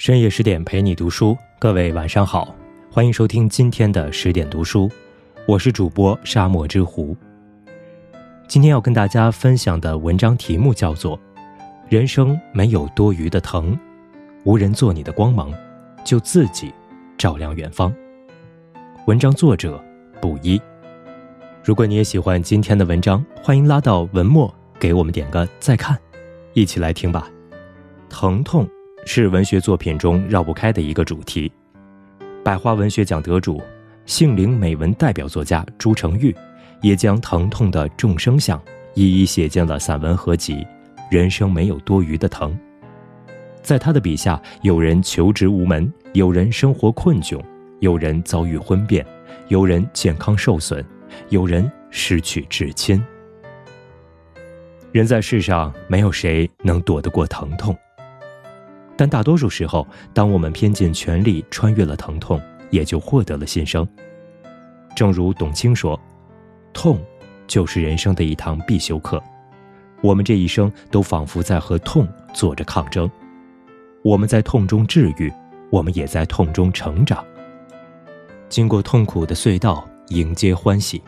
深夜十点陪你读书，各位晚上好，欢迎收听今天的十点读书，我是主播沙漠之狐。今天要跟大家分享的文章题目叫做《人生没有多余的疼，无人做你的光芒，就自己照亮远方》。文章作者布衣。如果你也喜欢今天的文章，欢迎拉到文末给我们点个再看，一起来听吧。疼痛。是文学作品中绕不开的一个主题。百花文学奖得主、杏林美文代表作家朱成玉，也将疼痛的众生相一一写进了散文合集《人生没有多余的疼》。在他的笔下，有人求职无门，有人生活困窘，有人遭遇婚变，有人健康受损，有人失去至亲。人在世上，没有谁能躲得过疼痛。但大多数时候，当我们拼尽全力穿越了疼痛，也就获得了新生。正如董卿说：“痛，就是人生的一堂必修课。我们这一生都仿佛在和痛做着抗争。我们在痛中治愈，我们也在痛中成长。经过痛苦的隧道，迎接欢喜。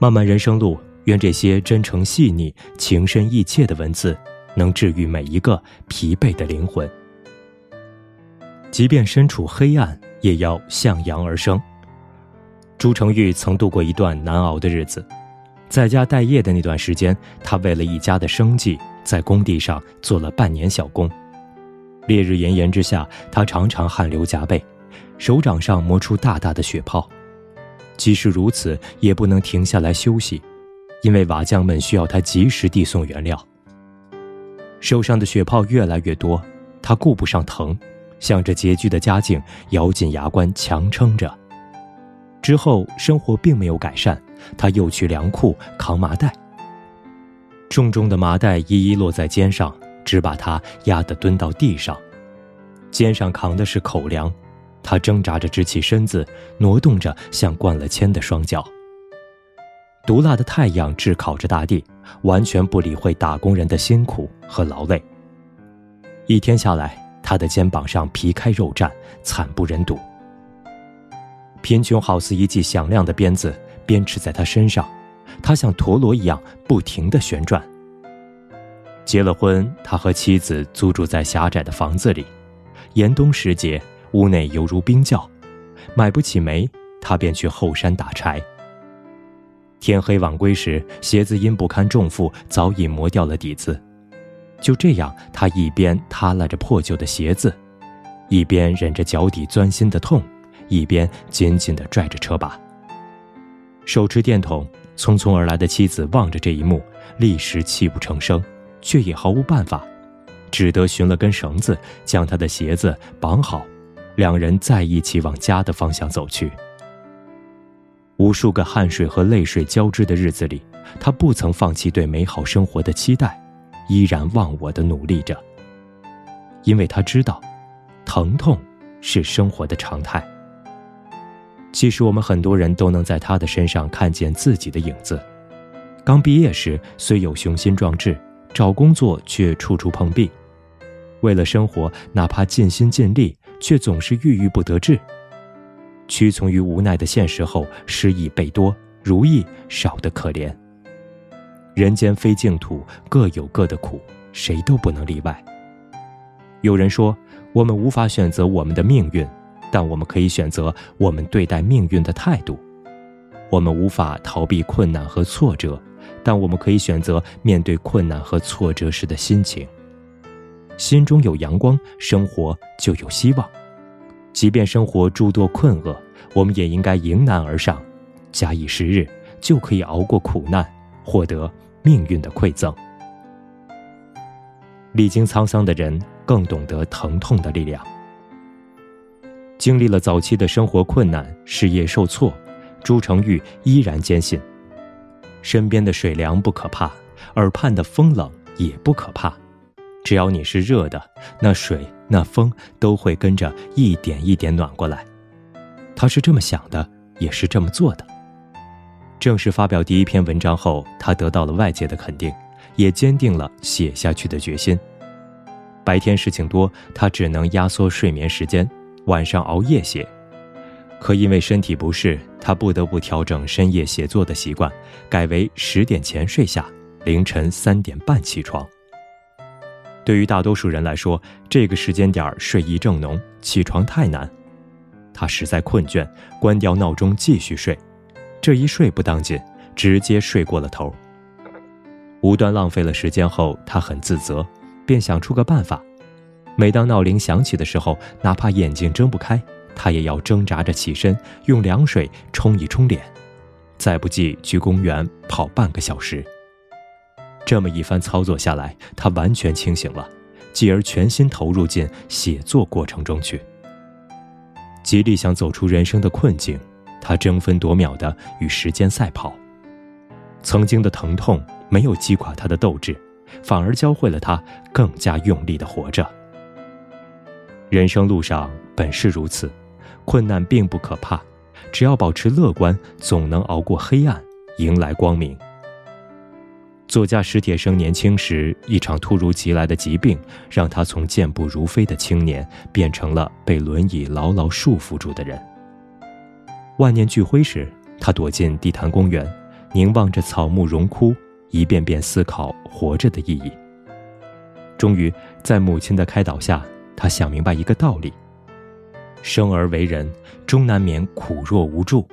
漫漫人生路，愿这些真诚细腻、情深意切的文字。”能治愈每一个疲惫的灵魂。即便身处黑暗，也要向阳而生。朱成玉曾度过一段难熬的日子，在家待业的那段时间，他为了一家的生计，在工地上做了半年小工。烈日炎炎之下，他常常汗流浃背，手掌上磨出大大的血泡。即使如此，也不能停下来休息，因为瓦匠们需要他及时递送原料。手上的血泡越来越多，他顾不上疼，向着拮据的家境咬紧牙关强撑着。之后生活并没有改善，他又去粮库扛麻袋。重重的麻袋一一落在肩上，只把他压得蹲到地上。肩上扛的是口粮，他挣扎着直起身子，挪动着像灌了铅的双脚。毒辣的太阳炙烤着大地，完全不理会打工人的辛苦和劳累。一天下来，他的肩膀上皮开肉绽，惨不忍睹。贫穷好似一记响亮的鞭子，鞭笞在他身上，他像陀螺一样不停地旋转。结了婚，他和妻子租住在狭窄的房子里，严冬时节，屋内犹如冰窖。买不起煤，他便去后山打柴。天黑晚归时，鞋子因不堪重负，早已磨掉了底子。就这样，他一边耷拉着破旧的鞋子，一边忍着脚底钻心的痛，一边紧紧地拽着车把。手持电筒，匆匆而来的妻子望着这一幕，立时泣不成声，却也毫无办法，只得寻了根绳子，将他的鞋子绑好，两人再一起往家的方向走去。无数个汗水和泪水交织的日子里，他不曾放弃对美好生活的期待，依然忘我的努力着。因为他知道，疼痛是生活的常态。其实我们很多人都能在他的身上看见自己的影子。刚毕业时虽有雄心壮志，找工作却处处碰壁；为了生活，哪怕尽心尽力，却总是郁郁不得志。屈从于无奈的现实后，失意倍多，如意少得可怜。人间非净土，各有各的苦，谁都不能例外。有人说，我们无法选择我们的命运，但我们可以选择我们对待命运的态度。我们无法逃避困难和挫折，但我们可以选择面对困难和挫折时的心情。心中有阳光，生活就有希望。即便生活诸多困厄，我们也应该迎难而上，假以时日，就可以熬过苦难，获得命运的馈赠。历经沧桑的人更懂得疼痛的力量。经历了早期的生活困难、事业受挫，朱成玉依然坚信：身边的水凉不可怕，耳畔的风冷也不可怕。只要你是热的，那水、那风都会跟着一点一点暖过来。他是这么想的，也是这么做的。正式发表第一篇文章后，他得到了外界的肯定，也坚定了写下去的决心。白天事情多，他只能压缩睡眠时间，晚上熬夜写。可因为身体不适，他不得不调整深夜写作的习惯，改为十点前睡下，凌晨三点半起床。对于大多数人来说，这个时间点睡意正浓，起床太难。他实在困倦，关掉闹钟继续睡，这一睡不当紧，直接睡过了头。无端浪费了时间后，他很自责，便想出个办法。每当闹铃响起的时候，哪怕眼睛睁不开。他也要挣扎着起身，用凉水冲一冲脸，再不济去公园跑半个小时。这么一番操作下来，他完全清醒了，继而全心投入进写作过程中去。极力想走出人生的困境，他争分夺秒地与时间赛跑。曾经的疼痛没有击垮他的斗志，反而教会了他更加用力地活着。人生路上本是如此。困难并不可怕，只要保持乐观，总能熬过黑暗，迎来光明。作家史铁生年轻时，一场突如其来的疾病，让他从健步如飞的青年，变成了被轮椅牢牢束缚住的人。万念俱灰时，他躲进地坛公园，凝望着草木荣枯，一遍遍思考活着的意义。终于，在母亲的开导下，他想明白一个道理。生而为人，终难免苦弱无助。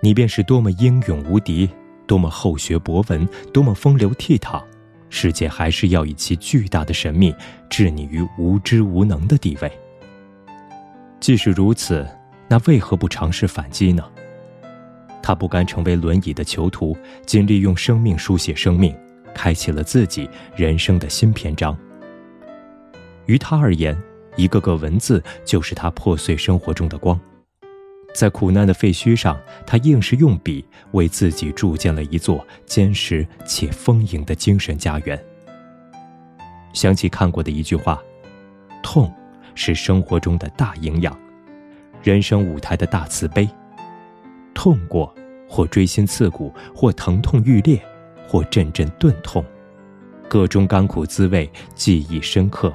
你便是多么英勇无敌，多么厚学博闻，多么风流倜傥，世界还是要以其巨大的神秘置你于无知无能的地位。即使如此，那为何不尝试反击呢？他不甘成为轮椅的囚徒，尽力用生命书写生命，开启了自己人生的新篇章。于他而言。一个个文字就是他破碎生活中的光，在苦难的废墟上，他硬是用笔为自己筑建了一座坚实且丰盈的精神家园。想起看过的一句话：“痛是生活中的大营养，人生舞台的大慈悲。痛过，或锥心刺骨，或疼痛欲裂，或阵阵钝痛，各种甘苦滋味，记忆深刻。”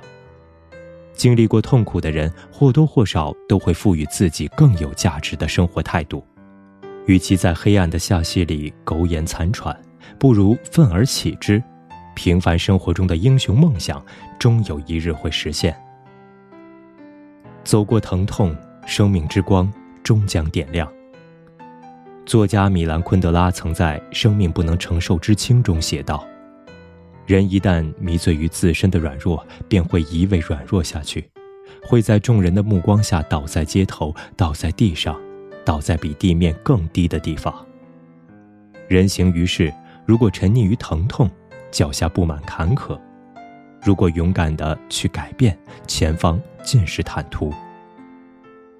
经历过痛苦的人，或多或少都会赋予自己更有价值的生活态度。与其在黑暗的下隙里苟延残喘，不如奋而起之。平凡生活中的英雄梦想，终有一日会实现。走过疼痛，生命之光终将点亮。作家米兰昆德拉曾在《生命不能承受之轻》中写道。人一旦迷醉于自身的软弱，便会一味软弱下去，会在众人的目光下倒在街头，倒在地上，倒在比地面更低的地方。人行于世，如果沉溺于疼痛，脚下布满坎坷；如果勇敢地去改变，前方尽是坦途。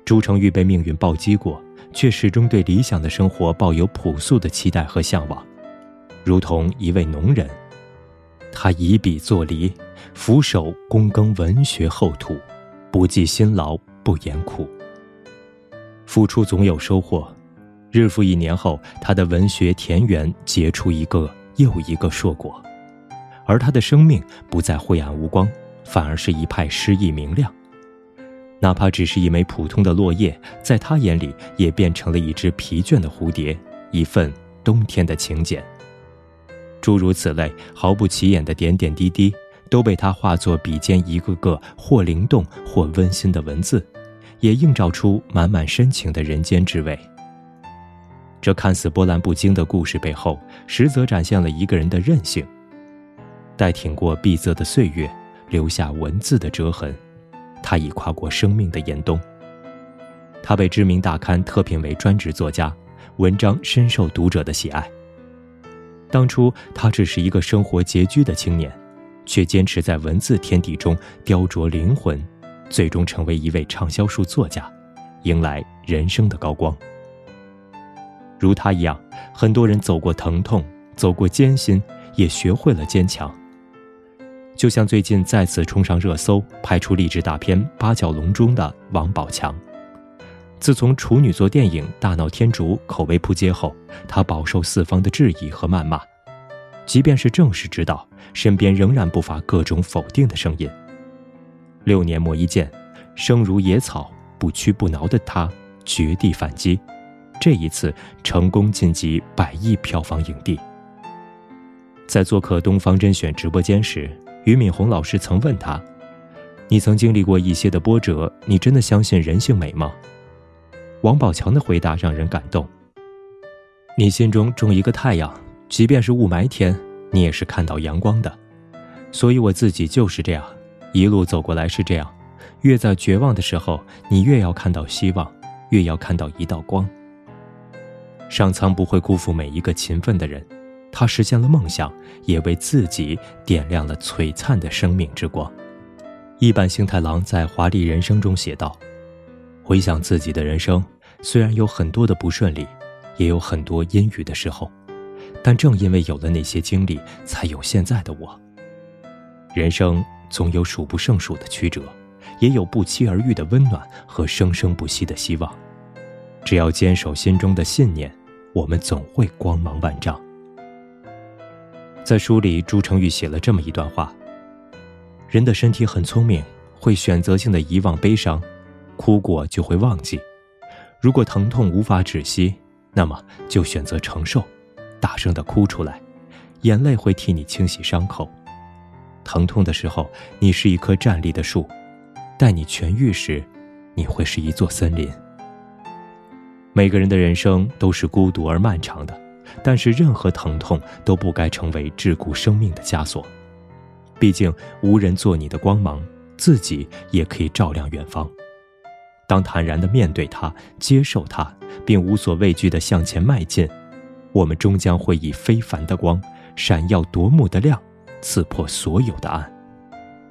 朱成玉被命运暴击过，却始终对理想的生活抱有朴素的期待和向往，如同一位农人。他以笔作犁，俯首躬耕文学厚土，不计辛劳，不言苦。付出总有收获，日复一年后，他的文学田园结出一个又一个硕果，而他的生命不再晦暗无光，反而是一派诗意明亮。哪怕只是一枚普通的落叶，在他眼里也变成了一只疲倦的蝴蝶，一份冬天的请柬。诸如此类毫不起眼的点点滴滴，都被他化作笔尖一个个或灵动或温馨的文字，也映照出满满深情的人间之味。这看似波澜不惊的故事背后，实则展现了一个人的韧性。待挺过闭塞的岁月，留下文字的折痕，他已跨过生命的严冬。他被知名大刊特聘为专职作家，文章深受读者的喜爱。当初他只是一个生活拮据的青年，却坚持在文字天地中雕琢灵魂，最终成为一位畅销书作家，迎来人生的高光。如他一样，很多人走过疼痛，走过艰辛，也学会了坚强。就像最近再次冲上热搜、拍出励志大片《八角笼中》的王宝强。自从处女座电影《大闹天竺》口碑扑街后，他饱受四方的质疑和谩骂，即便是正式知道，身边仍然不乏各种否定的声音。六年磨一剑，生如野草，不屈不挠的他绝地反击，这一次成功晋级百亿票房影帝。在做客东方甄选直播间时，俞敏洪老师曾问他：“你曾经历过一些的波折，你真的相信人性美吗？”王宝强的回答让人感动：“你心中种一个太阳，即便是雾霾天，你也是看到阳光的。所以我自己就是这样。”一路走过来是这样，越在绝望的时候，你越要看到希望，越要看到一道光。上苍不会辜负每一个勤奋的人，他实现了梦想，也为自己点亮了璀璨的生命之光。一坂幸太郎在《华丽人生》中写道：“回想自己的人生，虽然有很多的不顺利，也有很多阴雨的时候，但正因为有了那些经历，才有现在的我。人生。”总有数不胜数的曲折，也有不期而遇的温暖和生生不息的希望。只要坚守心中的信念，我们总会光芒万丈。在书里，朱成玉写了这么一段话：人的身体很聪明，会选择性的遗忘悲伤，哭过就会忘记。如果疼痛无法止息，那么就选择承受，大声的哭出来，眼泪会替你清洗伤口。疼痛的时候，你是一棵站立的树；待你痊愈时，你会是一座森林。每个人的人生都是孤独而漫长的，但是任何疼痛都不该成为桎梏生命的枷锁。毕竟无人做你的光芒，自己也可以照亮远方。当坦然的面对它，接受它，并无所畏惧的向前迈进，我们终将会以非凡的光，闪耀夺目的亮。刺破所有的暗。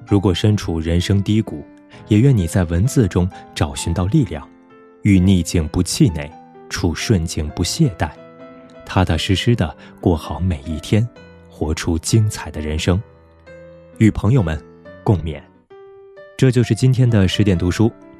如果身处人生低谷，也愿你在文字中找寻到力量，遇逆境不气馁，处顺境不懈怠，踏踏实实的过好每一天，活出精彩的人生。与朋友们共勉。这就是今天的十点读书。